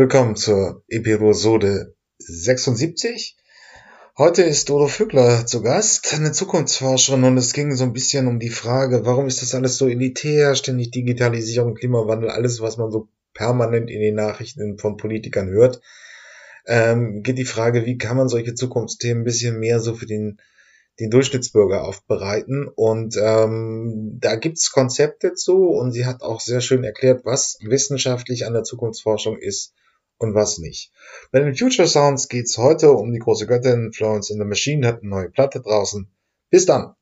Willkommen zur Episode 76. Heute ist Dodo Fügler zu Gast, eine Zukunftsforscherin, und es ging so ein bisschen um die Frage, warum ist das alles so elitär, ständig Digitalisierung, Klimawandel, alles, was man so permanent in den Nachrichten von Politikern hört. Ähm, geht die Frage, wie kann man solche Zukunftsthemen ein bisschen mehr so für den den Durchschnittsbürger aufbereiten. Und ähm, da gibt's Konzepte zu und sie hat auch sehr schön erklärt, was wissenschaftlich an der Zukunftsforschung ist und was nicht. Bei den Future Sounds geht's heute um die große Göttin Florence in the Machine, hat eine neue Platte draußen. Bis dann.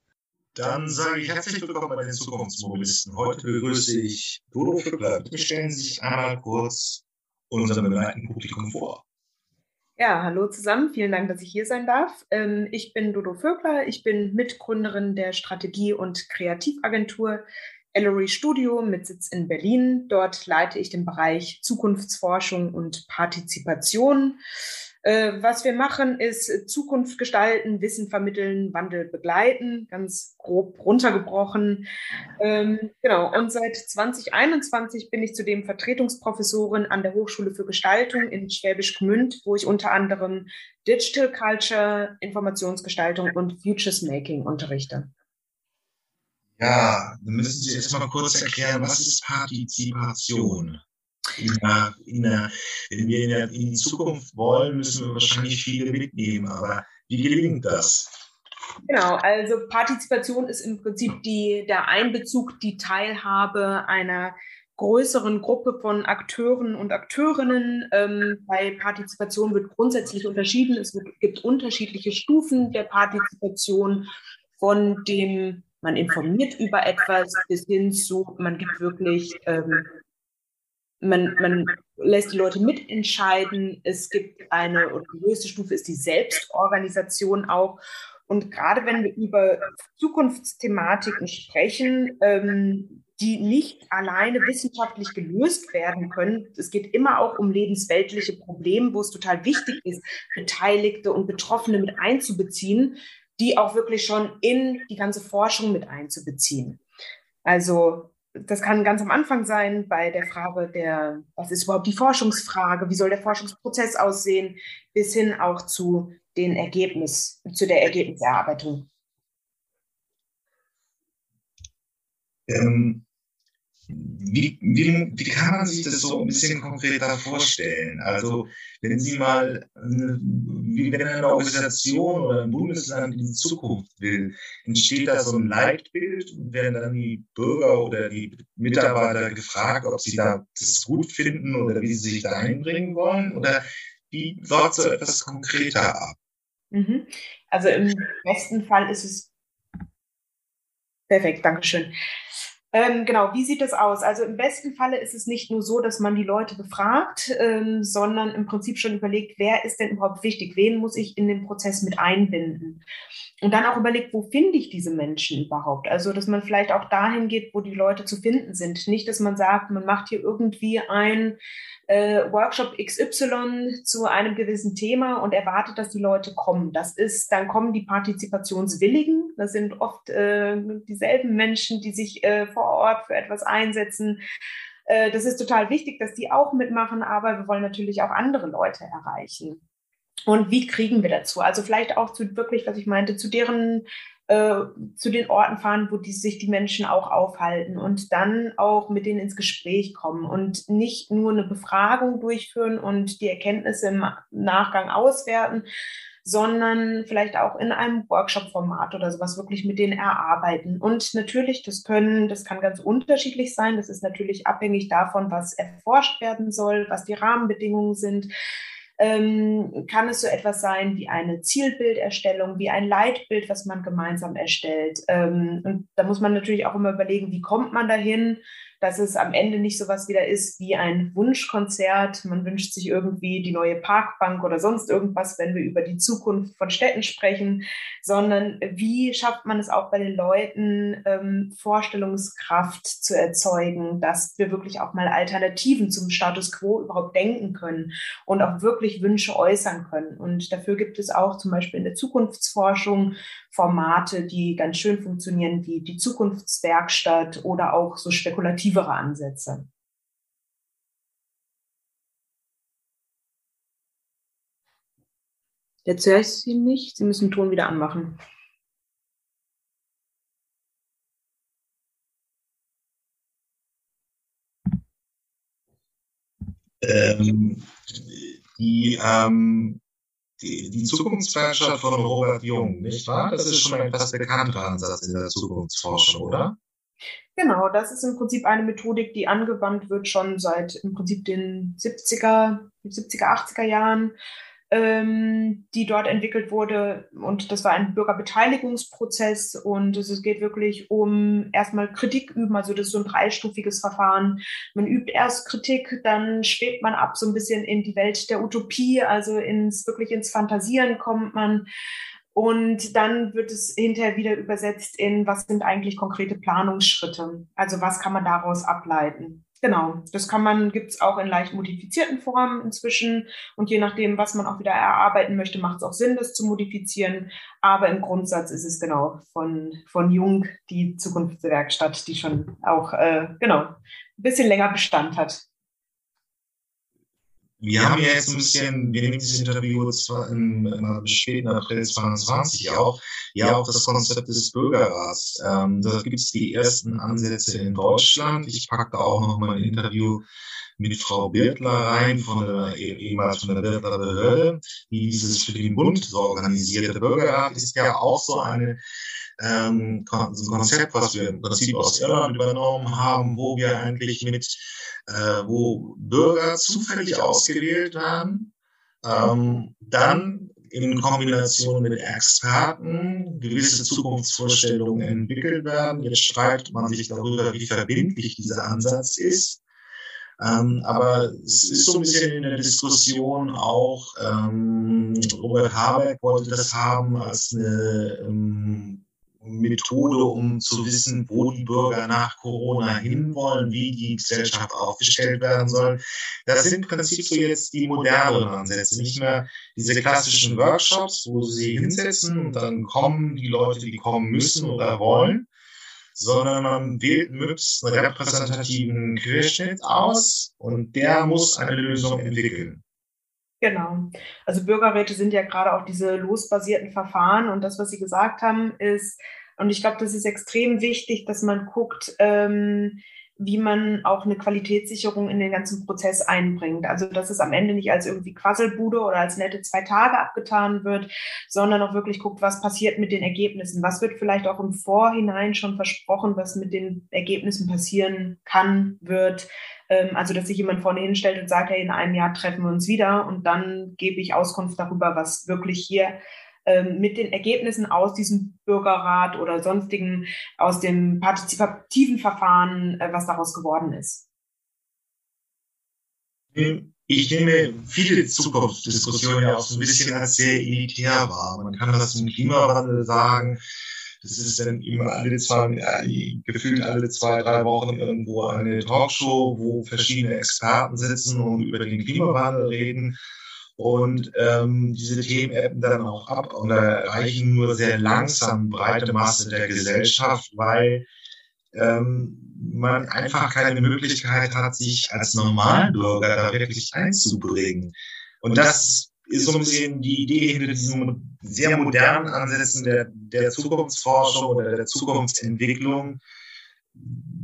Dann sage ich herzlich willkommen bei den Zukunftsmobilisten. Heute begrüße ich Dodo Füppler. Bitte stellen Sie sich einmal kurz unserem beneideten Publikum vor. Ja, hallo zusammen. Vielen Dank, dass ich hier sein darf. Ähm, ich bin Dodo Vögler. Ich bin Mitgründerin der Strategie- und Kreativagentur Ellery Studio mit Sitz in Berlin. Dort leite ich den Bereich Zukunftsforschung und Partizipation. Äh, was wir machen, ist Zukunft gestalten, Wissen vermitteln, Wandel begleiten, ganz grob runtergebrochen. Ähm, genau, und seit 2021 bin ich zudem Vertretungsprofessorin an der Hochschule für Gestaltung in Schwäbisch Gmünd, wo ich unter anderem Digital Culture, Informationsgestaltung und Futures Making unterrichte. Ja, dann müssen Sie jetzt mal kurz erklären, was ist Partizipation? in der, in der, wenn wir in, der, in die Zukunft wollen, müssen wir wahrscheinlich viele mitnehmen. Aber wie gelingt das? Genau, also Partizipation ist im Prinzip die, der Einbezug, die Teilhabe einer größeren Gruppe von Akteuren und Akteurinnen. Ähm, bei Partizipation wird grundsätzlich unterschieden. Es gibt unterschiedliche Stufen der Partizipation von dem man informiert über etwas bis hin zu, man gibt wirklich ähm, man, man lässt die Leute mitentscheiden. Es gibt eine, und die höchste Stufe ist die Selbstorganisation auch. Und gerade wenn wir über Zukunftsthematiken sprechen, ähm, die nicht alleine wissenschaftlich gelöst werden können. Es geht immer auch um lebensweltliche Probleme, wo es total wichtig ist, Beteiligte und Betroffene mit einzubeziehen, die auch wirklich schon in die ganze Forschung mit einzubeziehen. Also das kann ganz am Anfang sein bei der Frage der, was ist überhaupt die Forschungsfrage, wie soll der Forschungsprozess aussehen, bis hin auch zu den Ergebnis, zu der Ergebniserarbeitung. Ähm, wie, wie, wie kann man sich das so ein bisschen konkreter vorstellen? Also, wenn Sie mal, wie wenn eine Organisation oder ein Bundesland in die Zukunft will, entsteht da so ein Leitbild und werden dann die Bürger oder die Mitarbeiter gefragt, ob sie da das gut finden oder wie sie sich da einbringen wollen? Oder wie läuft so etwas konkreter ab? Mhm. Also im besten Fall ist es perfekt, Dankeschön. Ähm, genau, wie sieht es aus? Also im besten Falle ist es nicht nur so, dass man die Leute befragt, ähm, sondern im Prinzip schon überlegt, wer ist denn überhaupt wichtig, wen muss ich in den Prozess mit einbinden. Und dann auch überlegt, wo finde ich diese Menschen überhaupt? Also, dass man vielleicht auch dahin geht, wo die Leute zu finden sind. Nicht, dass man sagt, man macht hier irgendwie ein äh, Workshop XY zu einem gewissen Thema und erwartet, dass die Leute kommen. Das ist, dann kommen die Partizipationswilligen. Das sind oft äh, dieselben Menschen, die sich äh, vor Ort für etwas einsetzen. Äh, das ist total wichtig, dass die auch mitmachen, aber wir wollen natürlich auch andere Leute erreichen. Und wie kriegen wir dazu? Also vielleicht auch zu wirklich, was ich meinte, zu deren äh, zu den Orten fahren, wo die, sich die Menschen auch aufhalten und dann auch mit denen ins Gespräch kommen und nicht nur eine Befragung durchführen und die Erkenntnisse im Nachgang auswerten, sondern vielleicht auch in einem Workshop-Format oder sowas wirklich mit denen erarbeiten. Und natürlich, das können, das kann ganz unterschiedlich sein. Das ist natürlich abhängig davon, was erforscht werden soll, was die Rahmenbedingungen sind ähm, kann es so etwas sein wie eine Zielbilderstellung, wie ein Leitbild, was man gemeinsam erstellt. Ähm, und da muss man natürlich auch immer überlegen, wie kommt man dahin? Dass es am Ende nicht so was wieder ist wie ein Wunschkonzert. Man wünscht sich irgendwie die neue Parkbank oder sonst irgendwas, wenn wir über die Zukunft von Städten sprechen, sondern wie schafft man es auch bei den Leuten, ähm, Vorstellungskraft zu erzeugen, dass wir wirklich auch mal Alternativen zum Status quo überhaupt denken können und auch wirklich Wünsche äußern können. Und dafür gibt es auch zum Beispiel in der Zukunftsforschung Formate, die ganz schön funktionieren, wie die Zukunftswerkstatt oder auch so spekulativere Ansätze. Jetzt höre ich Sie nicht. Sie müssen den Ton wieder anmachen. Ähm, die ähm die, die Zukunftswerkstatt von Robert Jung, nicht wahr? Das ist schon ein etwas bekannter Ansatz in der Zukunftsforschung, oder? Genau, das ist im Prinzip eine Methodik, die angewandt wird schon seit im Prinzip den 70er, 70er, 80er Jahren die dort entwickelt wurde. Und das war ein Bürgerbeteiligungsprozess und es geht wirklich um erstmal Kritik üben. Also das ist so ein dreistufiges Verfahren. Man übt erst Kritik, dann schwebt man ab so ein bisschen in die Welt der Utopie, also ins wirklich ins Fantasieren kommt man. Und dann wird es hinterher wieder übersetzt in, was sind eigentlich konkrete Planungsschritte? Also was kann man daraus ableiten? Genau, das kann man, gibt es auch in leicht modifizierten Formen inzwischen. Und je nachdem, was man auch wieder erarbeiten möchte, macht es auch Sinn, das zu modifizieren. Aber im Grundsatz ist es genau von, von Jung die Zukunftswerkstatt, die schon auch äh, genau ein bisschen länger Bestand hat. Wir haben ja jetzt ein bisschen, wir nehmen dieses Interview zwar im, im späten April 2020 auch, ja auch das Konzept des Bürgerrats. Ähm, da gibt es die ersten Ansätze in Deutschland. Ich packe da auch noch mal ein Interview mit Frau Birtler rein, von der, ehemals von der Birtler Behörde, die dieses für den Bund so organisierte Bürgerrat ist ja auch so eine ähm, ein Konzept, was wir im Prinzip aus Irland übernommen haben, wo wir eigentlich mit, äh, wo Bürger zufällig ausgewählt werden, ähm, dann in Kombination mit Experten gewisse Zukunftsvorstellungen entwickelt werden. Jetzt streitet man sich darüber, wie verbindlich dieser Ansatz ist. Ähm, aber es ist so ein bisschen in der Diskussion auch, ähm, Robert Habeck wollte das haben als eine ähm, Methode, um zu wissen, wo die Bürger nach Corona hinwollen, wie die Gesellschaft aufgestellt werden soll. Das sind im Prinzip so jetzt die moderneren Ansätze, nicht mehr diese klassischen Workshops, wo sie hinsetzen und dann kommen die Leute, die kommen müssen oder wollen, sondern man wählt möglichst einen repräsentativen Querschnitt aus und der muss eine Lösung entwickeln. Genau. Also Bürgerräte sind ja gerade auch diese losbasierten Verfahren und das, was Sie gesagt haben, ist, und ich glaube, das ist extrem wichtig, dass man guckt, ähm, wie man auch eine Qualitätssicherung in den ganzen Prozess einbringt. Also dass es am Ende nicht als irgendwie Quasselbude oder als nette zwei Tage abgetan wird, sondern auch wirklich guckt, was passiert mit den Ergebnissen. Was wird vielleicht auch im Vorhinein schon versprochen, was mit den Ergebnissen passieren kann, wird. Ähm, also dass sich jemand vorne hinstellt und sagt, hey, in einem Jahr treffen wir uns wieder und dann gebe ich Auskunft darüber, was wirklich hier mit den Ergebnissen aus diesem Bürgerrat oder sonstigen, aus dem partizipativen Verfahren, äh, was daraus geworden ist? Ich nehme viele Zukunftsdiskussionen ja auch so ein bisschen als sehr elitär wahr. Man kann das im Klimawandel sagen. Das ist dann immer alle zwei, äh, gefühlt alle zwei, drei Wochen irgendwo eine Talkshow, wo verschiedene Experten sitzen und über den Klimawandel reden. Und ähm, diese Themen ebben dann auch ab und erreichen nur sehr langsam breite Masse der Gesellschaft, weil ähm, man einfach keine Möglichkeit hat, sich als Normalbürger da wirklich einzubringen. Und das ist so ein bisschen die Idee hinter diesen sehr modernen Ansätzen der, der Zukunftsforschung oder der Zukunftsentwicklung,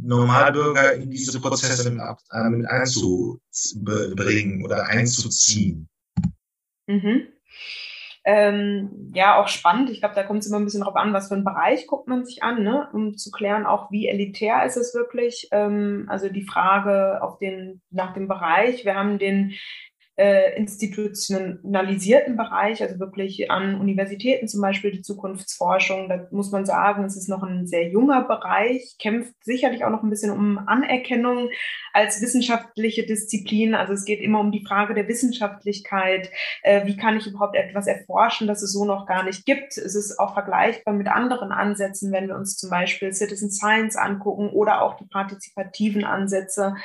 Normalbürger in diese Prozesse mit, äh, mit einzubringen oder einzuziehen. Mhm. Ähm, ja, auch spannend. Ich glaube, da kommt es immer ein bisschen drauf an, was für einen Bereich guckt man sich an, ne? um zu klären, auch wie elitär ist es wirklich. Ähm, also die Frage auf den, nach dem Bereich. Wir haben den äh, institutionalisierten Bereich, also wirklich an Universitäten zum Beispiel die Zukunftsforschung. Da muss man sagen, es ist noch ein sehr junger Bereich, kämpft sicherlich auch noch ein bisschen um Anerkennung als wissenschaftliche Disziplin. Also es geht immer um die Frage der Wissenschaftlichkeit. Äh, wie kann ich überhaupt etwas erforschen, das es so noch gar nicht gibt? Es ist auch vergleichbar mit anderen Ansätzen, wenn wir uns zum Beispiel Citizen Science angucken oder auch die partizipativen Ansätze.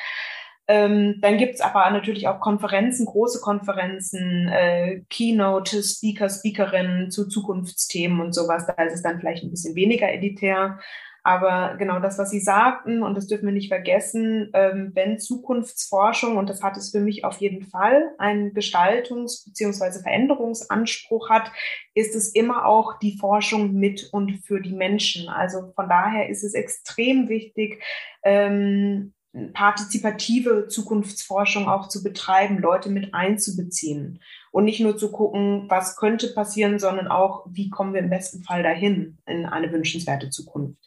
Ähm, dann gibt's aber natürlich auch Konferenzen, große Konferenzen, äh, Keynote, Speaker, Speakerinnen zu Zukunftsthemen und sowas. Da ist es dann vielleicht ein bisschen weniger editär. Aber genau das, was Sie sagten, und das dürfen wir nicht vergessen, ähm, wenn Zukunftsforschung, und das hat es für mich auf jeden Fall, einen Gestaltungs- bzw. Veränderungsanspruch hat, ist es immer auch die Forschung mit und für die Menschen. Also von daher ist es extrem wichtig, ähm, partizipative Zukunftsforschung auch zu betreiben, Leute mit einzubeziehen und nicht nur zu gucken, was könnte passieren, sondern auch, wie kommen wir im besten Fall dahin in eine wünschenswerte Zukunft.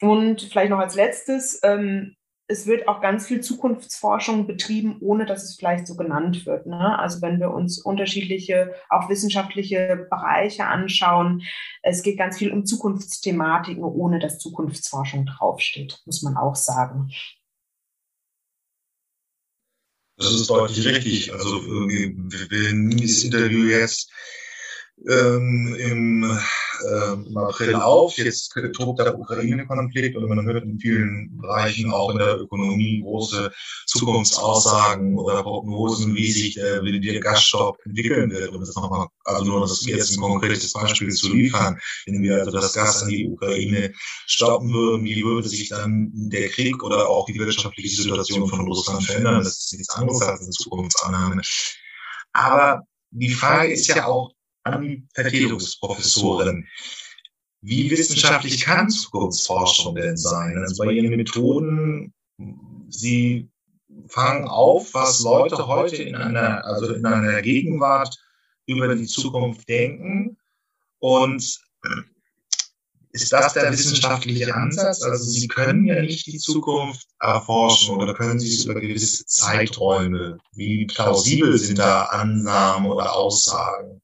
Und vielleicht noch als letztes, ähm, es wird auch ganz viel Zukunftsforschung betrieben, ohne dass es vielleicht so genannt wird. Ne? Also wenn wir uns unterschiedliche, auch wissenschaftliche Bereiche anschauen, es geht ganz viel um Zukunftsthematiken, ohne dass Zukunftsforschung draufsteht, muss man auch sagen. Das ist deutlich richtig. Also wir, wir nehmen dieses Interview jetzt ähm, im, äh, im April auf. Jetzt tobt der Ukraine-Konflikt und man hört in vielen Bereichen auch in der Ökonomie große Zukunftsaussagen oder Prognosen, wie sich der, wie der Gasstopp entwickeln wird. Um das nochmal, also nur das jetzt ein konkretes Beispiel zu liefern. Wenn wir also das Gas an die Ukraine stoppen würden, wie würde sich dann der Krieg oder auch die wirtschaftliche Situation von Russland verändern? Das ist nichts anderes als eine Zukunftsannahme. Aber die Frage ist ja auch, an die Vertretungsprofessorin. Wie wissenschaftlich kann Zukunftsforschung denn sein? Also bei Ihren Methoden, Sie fangen auf, was Leute heute in einer, also in einer Gegenwart über die Zukunft denken und ist das der wissenschaftliche Ansatz? Also Sie können ja nicht die Zukunft erforschen oder können Sie es über gewisse Zeiträume? Wie plausibel sind da Annahmen oder Aussagen?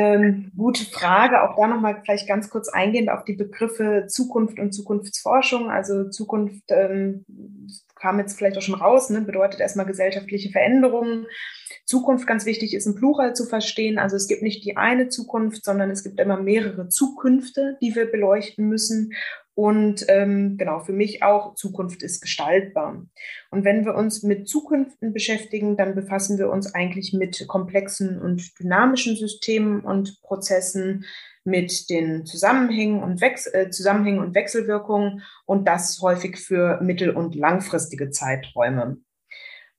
Ähm, gute Frage. Auch da nochmal vielleicht ganz kurz eingehend auf die Begriffe Zukunft und Zukunftsforschung. Also Zukunft ähm, kam jetzt vielleicht auch schon raus, ne, bedeutet erstmal gesellschaftliche Veränderungen. Zukunft ganz wichtig ist im Plural zu verstehen. Also es gibt nicht die eine Zukunft, sondern es gibt immer mehrere Zukünfte, die wir beleuchten müssen. Und ähm, genau, für mich auch, Zukunft ist gestaltbar. Und wenn wir uns mit Zukünften beschäftigen, dann befassen wir uns eigentlich mit komplexen und dynamischen Systemen und Prozessen, mit den Zusammenhängen und, Wechs äh, Zusammenhängen und Wechselwirkungen und das häufig für mittel- und langfristige Zeiträume.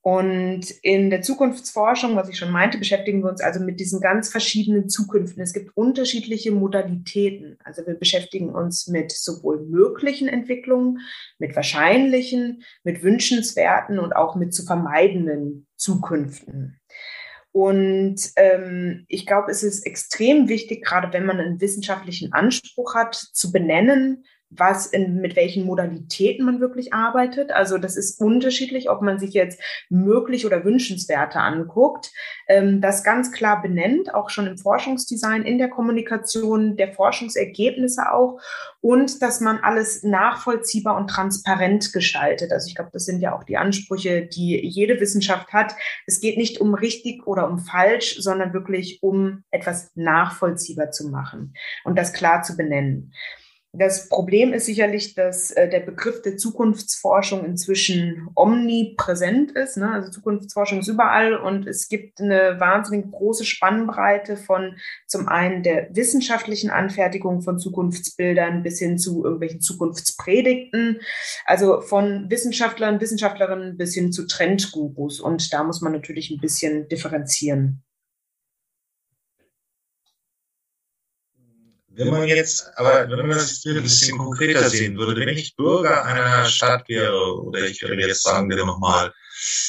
Und in der Zukunftsforschung, was ich schon meinte, beschäftigen wir uns also mit diesen ganz verschiedenen Zukünften. Es gibt unterschiedliche Modalitäten. Also wir beschäftigen uns mit sowohl möglichen Entwicklungen, mit wahrscheinlichen, mit wünschenswerten und auch mit zu vermeidenden Zukünften. Und ähm, ich glaube, es ist extrem wichtig, gerade wenn man einen wissenschaftlichen Anspruch hat, zu benennen, was in, mit welchen Modalitäten man wirklich arbeitet. Also das ist unterschiedlich, ob man sich jetzt möglich oder wünschenswerte anguckt. Ähm, das ganz klar benennt, auch schon im Forschungsdesign, in der Kommunikation der Forschungsergebnisse auch und dass man alles nachvollziehbar und transparent gestaltet. Also ich glaube, das sind ja auch die Ansprüche, die jede Wissenschaft hat. Es geht nicht um richtig oder um falsch, sondern wirklich um etwas nachvollziehbar zu machen und das klar zu benennen. Das Problem ist sicherlich, dass äh, der Begriff der Zukunftsforschung inzwischen omnipräsent ist. Ne? Also Zukunftsforschung ist überall und es gibt eine wahnsinnig große Spannbreite von zum einen der wissenschaftlichen Anfertigung von Zukunftsbildern bis hin zu irgendwelchen Zukunftspredigten. Also von Wissenschaftlern, Wissenschaftlerinnen bis hin zu Trendgurus. Und da muss man natürlich ein bisschen differenzieren. Wenn man jetzt, aber wenn man das ein bisschen konkreter sehen würde, wenn ich Bürger einer Stadt wäre, oder ich würde jetzt sagen wir nochmal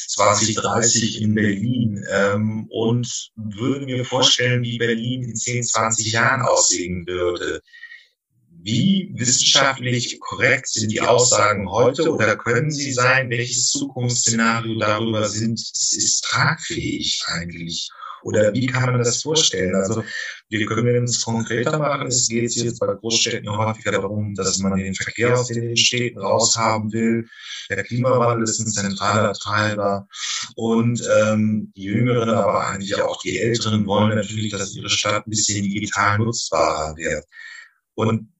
2030 in Berlin, ähm, und würde mir vorstellen, wie Berlin in 10, 20 Jahren aussehen würde, wie wissenschaftlich korrekt sind die Aussagen heute oder können sie sein? Welches Zukunftsszenario darüber sind, ist, ist tragfähig eigentlich? Oder wie kann man das vorstellen? Also wir können es konkreter machen. Es geht jetzt bei Großstädten häufiger darum, dass man den Verkehr aus den Städten raushaben will. Der Klimawandel ist ein zentraler Treiber. Und ähm, die Jüngeren, aber eigentlich auch die Älteren wollen natürlich, dass ihre Stadt ein bisschen digital nutzbarer wird. Und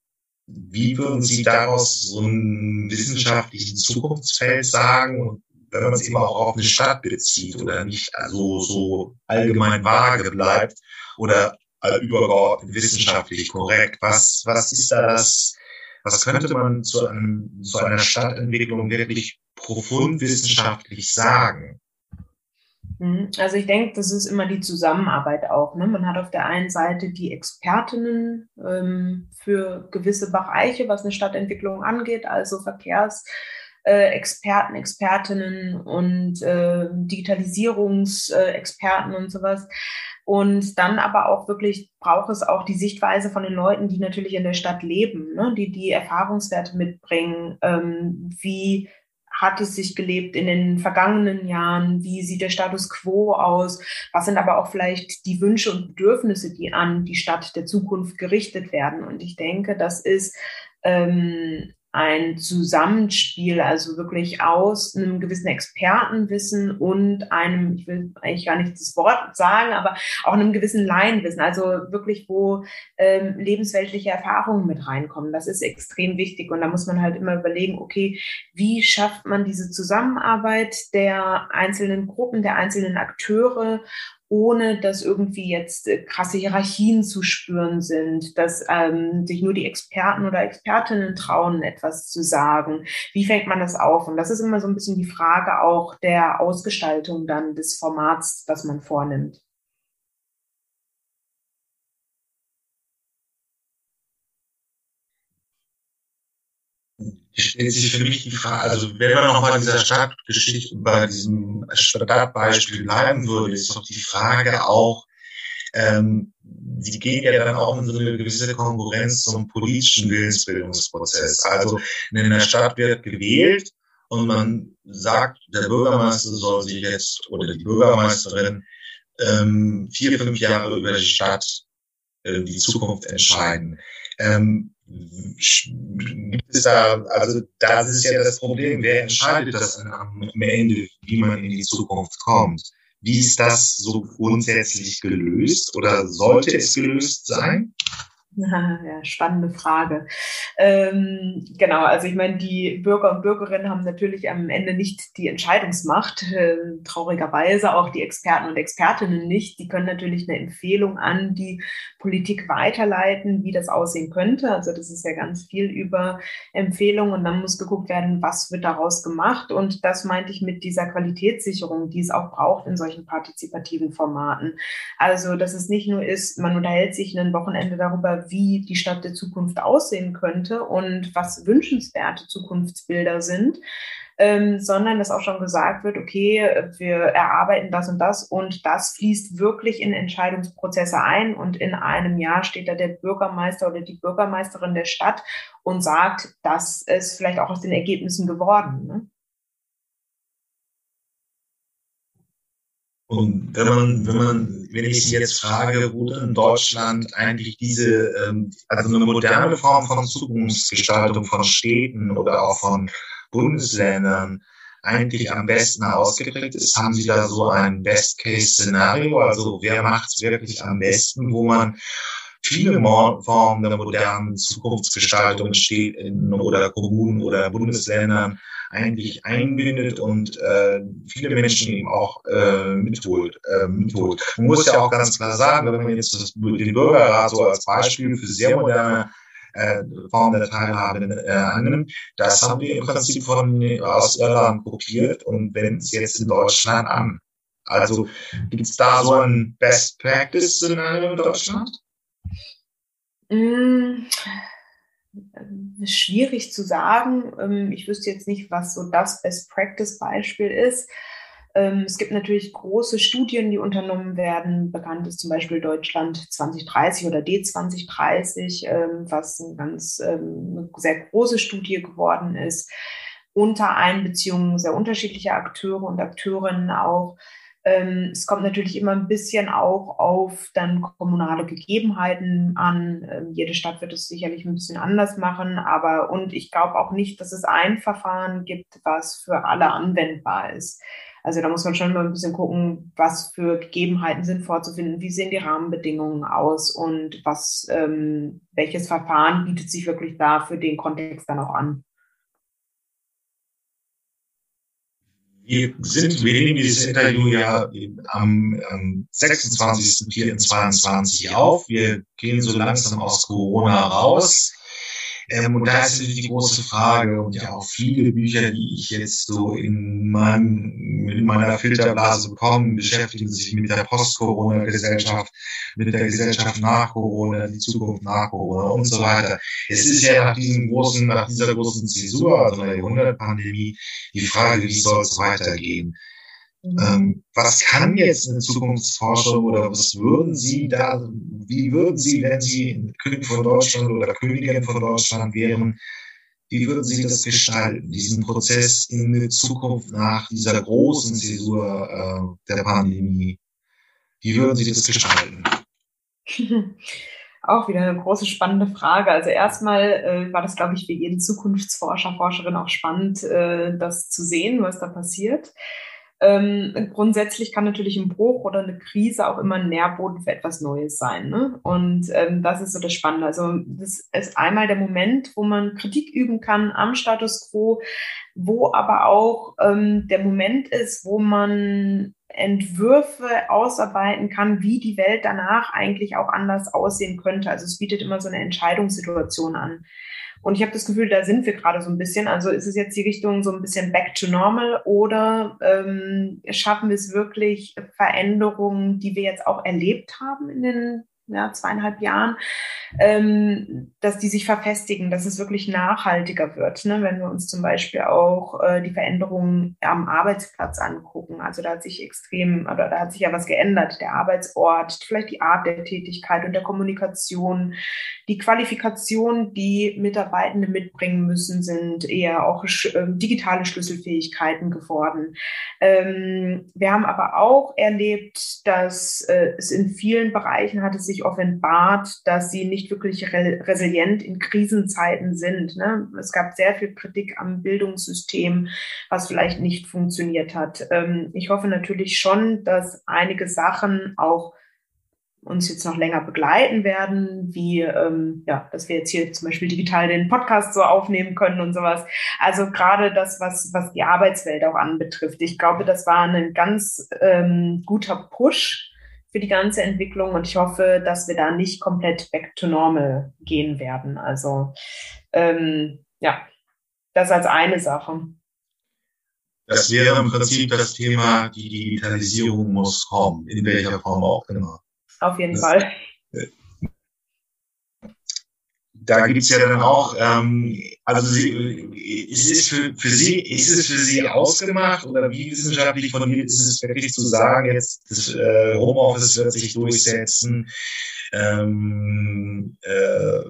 wie würden Sie daraus so ein wissenschaftlichen Zukunftsfeld sagen? Und wenn man es eben auch auf eine Stadt bezieht oder nicht also so allgemein vage bleibt oder übergeordnet wissenschaftlich korrekt. Was, was ist da das, Was könnte man zu, einem, zu einer Stadtentwicklung wirklich profund wissenschaftlich sagen? Mhm. Also ich denke, das ist immer die Zusammenarbeit auch. Ne? Man hat auf der einen Seite die Expertinnen ähm, für gewisse Bereiche, was eine Stadtentwicklung angeht, also Verkehrsexperten, äh, Expertinnen und äh, Digitalisierungsexperten und sowas. Und dann aber auch wirklich braucht es auch die Sichtweise von den Leuten, die natürlich in der Stadt leben, ne? die die Erfahrungswerte mitbringen, ähm, wie hat es sich gelebt in den vergangenen Jahren? Wie sieht der Status quo aus? Was sind aber auch vielleicht die Wünsche und Bedürfnisse, die an die Stadt der Zukunft gerichtet werden? Und ich denke, das ist ähm, ein Zusammenspiel, also wirklich aus einem gewissen Expertenwissen und einem, ich will eigentlich gar nicht das Wort sagen, aber auch einem gewissen Laienwissen, also wirklich, wo ähm, lebensweltliche Erfahrungen mit reinkommen. Das ist extrem wichtig und da muss man halt immer überlegen, okay, wie schafft man diese Zusammenarbeit der einzelnen Gruppen, der einzelnen Akteure ohne dass irgendwie jetzt äh, krasse Hierarchien zu spüren sind, dass ähm, sich nur die Experten oder Expertinnen trauen, etwas zu sagen. Wie fängt man das auf? Und das ist immer so ein bisschen die Frage auch der Ausgestaltung dann des Formats, das man vornimmt. Stellt sich für mich die Frage, also wenn man nochmal dieser Stadtgeschichte, bei diesem Stadtbeispiel bleiben würde, ist doch die Frage auch, ähm, die gehen ja dann auch in so eine gewisse Konkurrenz zum politischen Willensbildungsprozess. Also in der Stadt wird gewählt und man sagt, der Bürgermeister soll sich jetzt oder die Bürgermeisterin ähm, vier, fünf Jahre über die Stadt, äh, die Zukunft entscheiden. Ähm, gibt es da, also das ist ja das Problem, wer entscheidet das am Ende, wie man in die Zukunft kommt? Wie ist das so grundsätzlich gelöst oder sollte es gelöst sein? Ja, spannende Frage. Ähm, genau, also ich meine, die Bürger und Bürgerinnen haben natürlich am Ende nicht die Entscheidungsmacht, äh, traurigerweise auch die Experten und Expertinnen nicht. Die können natürlich eine Empfehlung an die Politik weiterleiten, wie das aussehen könnte. Also das ist ja ganz viel über Empfehlungen und dann muss geguckt werden, was wird daraus gemacht. Und das meinte ich mit dieser Qualitätssicherung, die es auch braucht in solchen partizipativen Formaten. Also, dass es nicht nur ist, man unterhält sich ein Wochenende darüber, wie die Stadt der Zukunft aussehen könnte und was wünschenswerte Zukunftsbilder sind, ähm, sondern dass auch schon gesagt wird, okay, wir erarbeiten das und das und das fließt wirklich in Entscheidungsprozesse ein und in einem Jahr steht da der Bürgermeister oder die Bürgermeisterin der Stadt und sagt, das ist vielleicht auch aus den Ergebnissen geworden. Ne? Und wenn man, wenn man, wenn ich Sie jetzt frage, wo in Deutschland eigentlich diese, ähm, also eine moderne Form von Zukunftsgestaltung von Städten oder auch von Bundesländern eigentlich am besten ausgeprägt ist, haben Sie da so ein Best-Case-Szenario? Also wer macht es wirklich am besten, wo man viele Formen der modernen Zukunftsgestaltung in Städten oder Kommunen oder Bundesländern eigentlich einbindet und äh, viele Menschen eben auch äh, mitholt, äh, mitholt. Man muss ja auch ganz klar sagen, wenn man jetzt das, den Bürgerrat so als Beispiel für sehr moderne äh, Form der Teilhabe äh, annimmt, das haben wir im Prinzip von aus Irland kopiert und wenden es jetzt in Deutschland an. Also gibt es da so ein Best Practice in Deutschland? Mm, schwierig zu sagen. Ähm, ich wüsste jetzt nicht, was so das Best-Practice-Beispiel ist. Ähm, es gibt natürlich große Studien, die unternommen werden. Bekannt ist zum Beispiel Deutschland 2030 oder D2030, ähm, was eine ganz eine sehr große Studie geworden ist, unter Einbeziehung sehr unterschiedlicher Akteure und Akteurinnen auch. Ähm, es kommt natürlich immer ein bisschen auch auf dann kommunale Gegebenheiten an. Ähm, jede Stadt wird es sicherlich ein bisschen anders machen, aber und ich glaube auch nicht, dass es ein Verfahren gibt, was für alle anwendbar ist. Also da muss man schon mal ein bisschen gucken, was für Gegebenheiten sind vorzufinden, wie sehen die Rahmenbedingungen aus und was, ähm, welches Verfahren bietet sich wirklich da für den Kontext dann auch an. Wir sind, wir nehmen dieses Interview ja am, am 26.04.22 auf. Wir gehen so langsam aus Corona raus. Ähm, und da ist natürlich die große Frage und ja auch viele Bücher, die ich jetzt so in, meinem, in meiner Filterblase bekomme, beschäftigen sich mit der Post-Corona-Gesellschaft, mit der Gesellschaft nach Corona, die Zukunft nach Corona und so weiter. Es ist ja nach diesem großen, nach dieser großen Zäsur, also der Jahrhundertpandemie, die Frage, wie soll es weitergehen? Ähm, was kann jetzt eine Zukunftsforschung oder was würden Sie da, wie würden Sie, wenn Sie König von Deutschland oder Königin von Deutschland wären, wie würden Sie das gestalten, diesen Prozess in der Zukunft nach dieser großen Zäsur äh, der Pandemie? Wie würden Sie das gestalten? Auch wieder eine große spannende Frage. Also erstmal äh, war das, glaube ich, für jeden Zukunftsforscher, Forscherin auch spannend, äh, das zu sehen, was da passiert. Ähm, grundsätzlich kann natürlich ein Bruch oder eine Krise auch immer ein Nährboden für etwas Neues sein. Ne? Und ähm, das ist so das Spannende. Also das ist einmal der Moment, wo man Kritik üben kann am Status quo, wo aber auch ähm, der Moment ist, wo man Entwürfe ausarbeiten kann, wie die Welt danach eigentlich auch anders aussehen könnte. Also es bietet immer so eine Entscheidungssituation an. Und ich habe das Gefühl, da sind wir gerade so ein bisschen. Also ist es jetzt die Richtung so ein bisschen back to normal oder ähm, schaffen wir es wirklich Veränderungen, die wir jetzt auch erlebt haben in den ja, zweieinhalb Jahren, ähm, dass die sich verfestigen, dass es wirklich nachhaltiger wird. Ne? Wenn wir uns zum Beispiel auch äh, die Veränderungen am Arbeitsplatz angucken. Also da hat sich extrem, oder da hat sich ja was geändert. Der Arbeitsort, vielleicht die Art der Tätigkeit und der Kommunikation, die Qualifikation, die Mitarbeitende mitbringen müssen, sind eher auch äh, digitale Schlüsselfähigkeiten geworden. Ähm, wir haben aber auch erlebt, dass äh, es in vielen Bereichen hat es sich offenbart, dass sie nicht wirklich re resilient in Krisenzeiten sind. Ne? Es gab sehr viel Kritik am Bildungssystem, was vielleicht nicht funktioniert hat. Ähm, ich hoffe natürlich schon, dass einige Sachen auch uns jetzt noch länger begleiten werden, wie ähm, ja, dass wir jetzt hier zum Beispiel digital den Podcast so aufnehmen können und sowas. Also gerade das, was was die Arbeitswelt auch anbetrifft. Ich glaube, das war ein ganz ähm, guter Push für die ganze Entwicklung und ich hoffe, dass wir da nicht komplett back to normal gehen werden. Also ähm, ja, das als eine Sache. Das wäre im Prinzip das Thema, die Digitalisierung muss kommen, in welcher Form auch immer. Auf jeden das, Fall. Da gibt es ja dann auch, ähm, also sie, ist es für, für Sie, ist es für Sie ausgemacht oder wie wissenschaftlich von mir ist es wirklich zu sagen, jetzt das äh, Homeoffice wird sich durchsetzen, ähm, äh,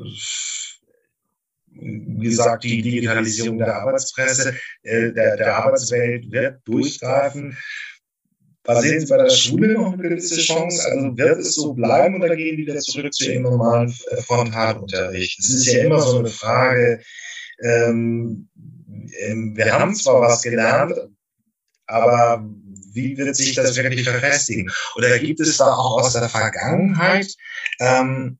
wie gesagt, die Digitalisierung der Arbeitspresse, äh, der, der Arbeitswelt wird durchgreifen. Sehen Sie bei der Schule noch eine gewisse Chance? Also wird es so bleiben oder gehen die wieder zurück zu ihrem normalen äh, Frontalunterricht? Es ist ja immer so eine Frage, ähm, ähm, wir haben zwar was gelernt, aber wie wird sich das wirklich verfestigen? Oder gibt es da auch aus der Vergangenheit ähm,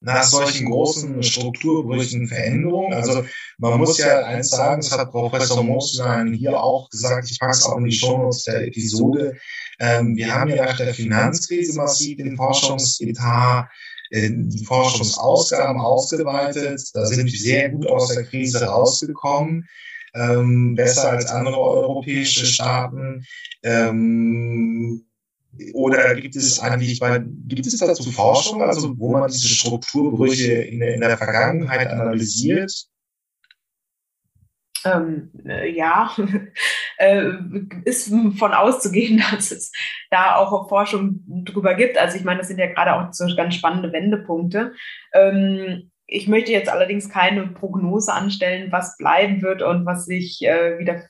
nach solchen großen Strukturbrüchen Veränderungen. Also man muss ja eins sagen, das hat Professor Moslein hier auch gesagt, ich packe es auch in die Shownotes der Episode. Ähm, wir haben ja nach der Finanzkrise massiv den Forschungsetat, äh, die Forschungsausgaben ausgeweitet. Da sind wir sehr gut aus der Krise rausgekommen. Ähm, besser als andere europäische Staaten. Ähm, oder gibt es eigentlich bei, gibt es dazu Forschung, also wo man diese Strukturbrüche in der, in der Vergangenheit analysiert? Ähm, äh, ja, äh, ist von auszugehen, dass es da auch Forschung drüber gibt. Also ich meine, das sind ja gerade auch so ganz spannende Wendepunkte. Ähm, ich möchte jetzt allerdings keine Prognose anstellen, was bleiben wird und was sich äh, wieder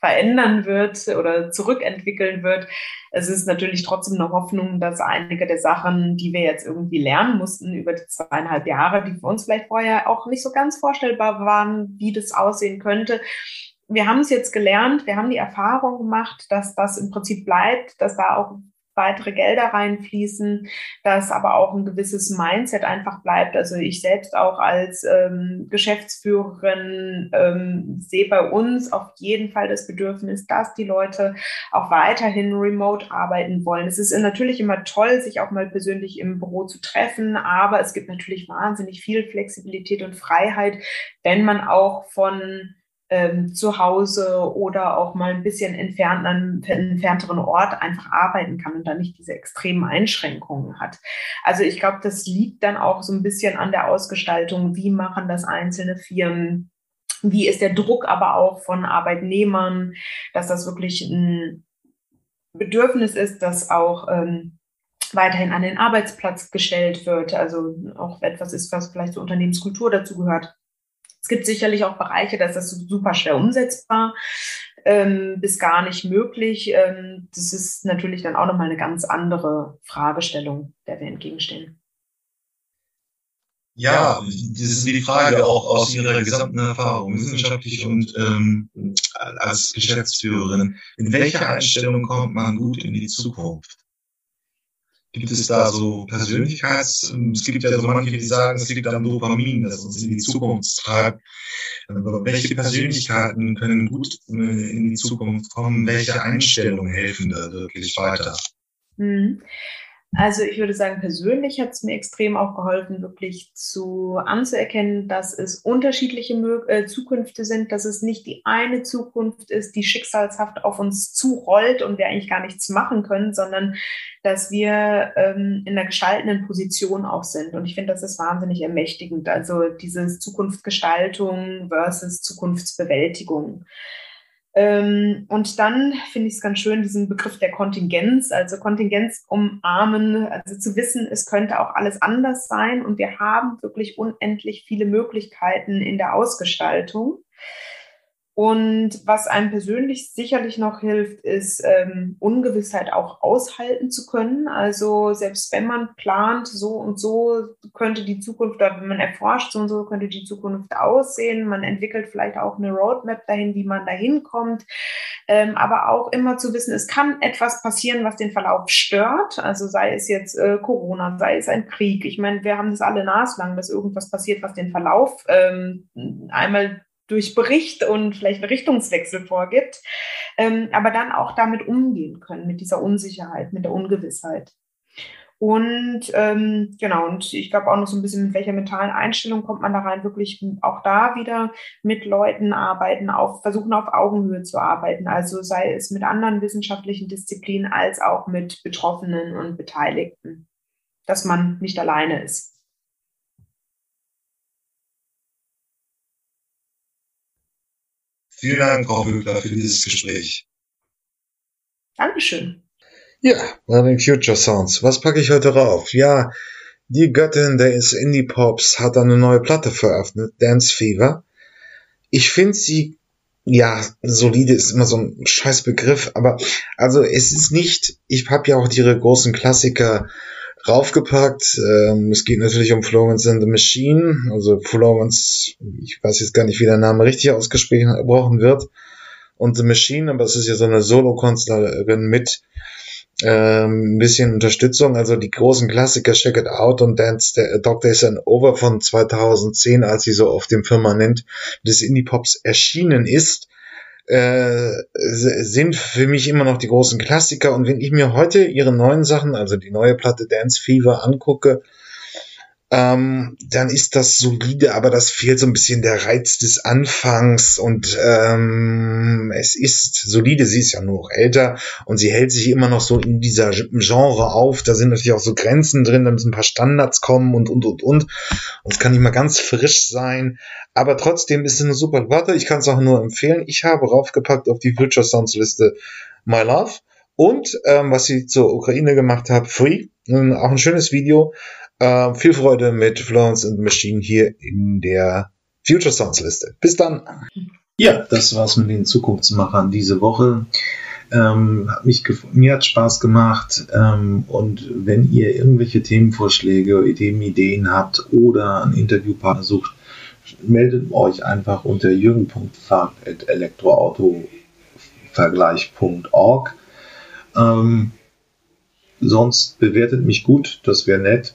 verändern wird oder zurückentwickeln wird. Es ist natürlich trotzdem eine Hoffnung, dass einige der Sachen, die wir jetzt irgendwie lernen mussten über die zweieinhalb Jahre, die für uns vielleicht vorher auch nicht so ganz vorstellbar waren, wie das aussehen könnte, wir haben es jetzt gelernt, wir haben die Erfahrung gemacht, dass das im Prinzip bleibt, dass da auch weitere Gelder reinfließen, dass aber auch ein gewisses Mindset einfach bleibt. Also ich selbst auch als ähm, Geschäftsführerin ähm, sehe bei uns auf jeden Fall das Bedürfnis, dass die Leute auch weiterhin remote arbeiten wollen. Es ist natürlich immer toll, sich auch mal persönlich im Büro zu treffen, aber es gibt natürlich wahnsinnig viel Flexibilität und Freiheit, wenn man auch von ähm, zu Hause oder auch mal ein bisschen entfernt, an einem entfernteren Ort einfach arbeiten kann und dann nicht diese extremen Einschränkungen hat. Also ich glaube, das liegt dann auch so ein bisschen an der Ausgestaltung, wie machen das einzelne Firmen, wie ist der Druck aber auch von Arbeitnehmern, dass das wirklich ein Bedürfnis ist, dass auch ähm, weiterhin an den Arbeitsplatz gestellt wird, also auch etwas ist, was vielleicht zur Unternehmenskultur dazu gehört. Es gibt sicherlich auch Bereiche, da ist das super schwer umsetzbar, ähm, bis gar nicht möglich. Ähm, das ist natürlich dann auch nochmal eine ganz andere Fragestellung, der wir entgegenstehen. Ja, das ist die Frage auch aus Ihrer gesamten Erfahrung, wissenschaftlich und ähm, als Geschäftsführerin. In welcher Einstellung kommt man gut in die Zukunft? Gibt es da so Persönlichkeits, es gibt ja so manche, die sagen, es liegt am Dopamin, das uns in die Zukunft treibt. Aber welche Persönlichkeiten können gut äh, in die Zukunft kommen? Welche Einstellungen helfen da wirklich weiter? Mhm. Also ich würde sagen, persönlich hat es mir extrem auch geholfen, wirklich zu anzuerkennen, dass es unterschiedliche Mö äh, Zukünfte sind, dass es nicht die eine Zukunft ist, die schicksalshaft auf uns zurollt und wir eigentlich gar nichts machen können, sondern dass wir ähm, in einer gestaltenden Position auch sind. Und ich finde, das ist wahnsinnig ermächtigend. Also dieses Zukunftsgestaltung versus Zukunftsbewältigung. Ähm, und dann finde ich es ganz schön, diesen Begriff der Kontingenz, also Kontingenz umarmen, also zu wissen, es könnte auch alles anders sein und wir haben wirklich unendlich viele Möglichkeiten in der Ausgestaltung. Und was einem persönlich sicherlich noch hilft, ist ähm, Ungewissheit auch aushalten zu können. Also selbst wenn man plant, so und so könnte die Zukunft, oder wenn man erforscht, so und so könnte die Zukunft aussehen. Man entwickelt vielleicht auch eine Roadmap dahin, wie man dahin kommt. Ähm, aber auch immer zu wissen, es kann etwas passieren, was den Verlauf stört. Also sei es jetzt äh, Corona, sei es ein Krieg. Ich meine, wir haben das alle naslang, dass irgendwas passiert, was den Verlauf ähm, einmal durch Bericht und vielleicht einen Richtungswechsel vorgibt, ähm, aber dann auch damit umgehen können, mit dieser Unsicherheit, mit der Ungewissheit. Und ähm, genau, und ich glaube auch noch so ein bisschen, mit welcher mentalen Einstellung kommt man da rein, wirklich auch da wieder mit Leuten arbeiten, auf, versuchen auf Augenhöhe zu arbeiten. Also sei es mit anderen wissenschaftlichen Disziplinen als auch mit Betroffenen und Beteiligten, dass man nicht alleine ist. Vielen Dank, Frau Högler, für dieses Gespräch. Dankeschön. Ja, Running Future Sounds. Was packe ich heute rauf? Ja, die Göttin des Indie Pops hat eine neue Platte veröffentlicht, Dance Fever. Ich finde sie, ja, solide ist immer so ein scheiß Begriff, aber also es ist nicht, ich habe ja auch ihre großen Klassiker raufgepackt. Ähm, es geht natürlich um Florence and the Machine, also Florence, ich weiß jetzt gar nicht, wie der Name richtig ausgesprochen wird, und The Machine, aber es ist ja so eine Solo-Künstlerin mit ähm, ein bisschen Unterstützung, also die großen Klassiker Check It Out und Dance der Doctor is an Over von 2010, als sie so auf dem Firmament des Indie-Pops erschienen ist äh, sind für mich immer noch die großen Klassiker. Und wenn ich mir heute ihre neuen Sachen, also die neue Platte Dance Fever angucke, ähm, dann ist das solide, aber das fehlt so ein bisschen der Reiz des Anfangs und ähm, es ist solide, sie ist ja nur noch älter und sie hält sich immer noch so in dieser Genre auf. Da sind natürlich auch so Grenzen drin, da müssen ein paar Standards kommen und und und und. Und es kann nicht mal ganz frisch sein, aber trotzdem ist es eine super Platte. Ich kann es auch nur empfehlen. Ich habe raufgepackt auf die Future Sounds Liste My Love und ähm, was sie zur Ukraine gemacht hat, Free. Auch ein schönes Video äh, viel Freude mit Florence and Machine hier in der Future Sounds Liste. Bis dann. Ja, das war's mit den Zukunftsmachern diese Woche. Ähm, hat mich mir hat Spaß gemacht ähm, und wenn ihr irgendwelche Themenvorschläge, Ideen, habt oder einen Interviewpartner sucht, meldet euch einfach unter jürgen.fahrt.elektroautovergleich.org. Ähm, sonst bewertet mich gut, das wäre nett.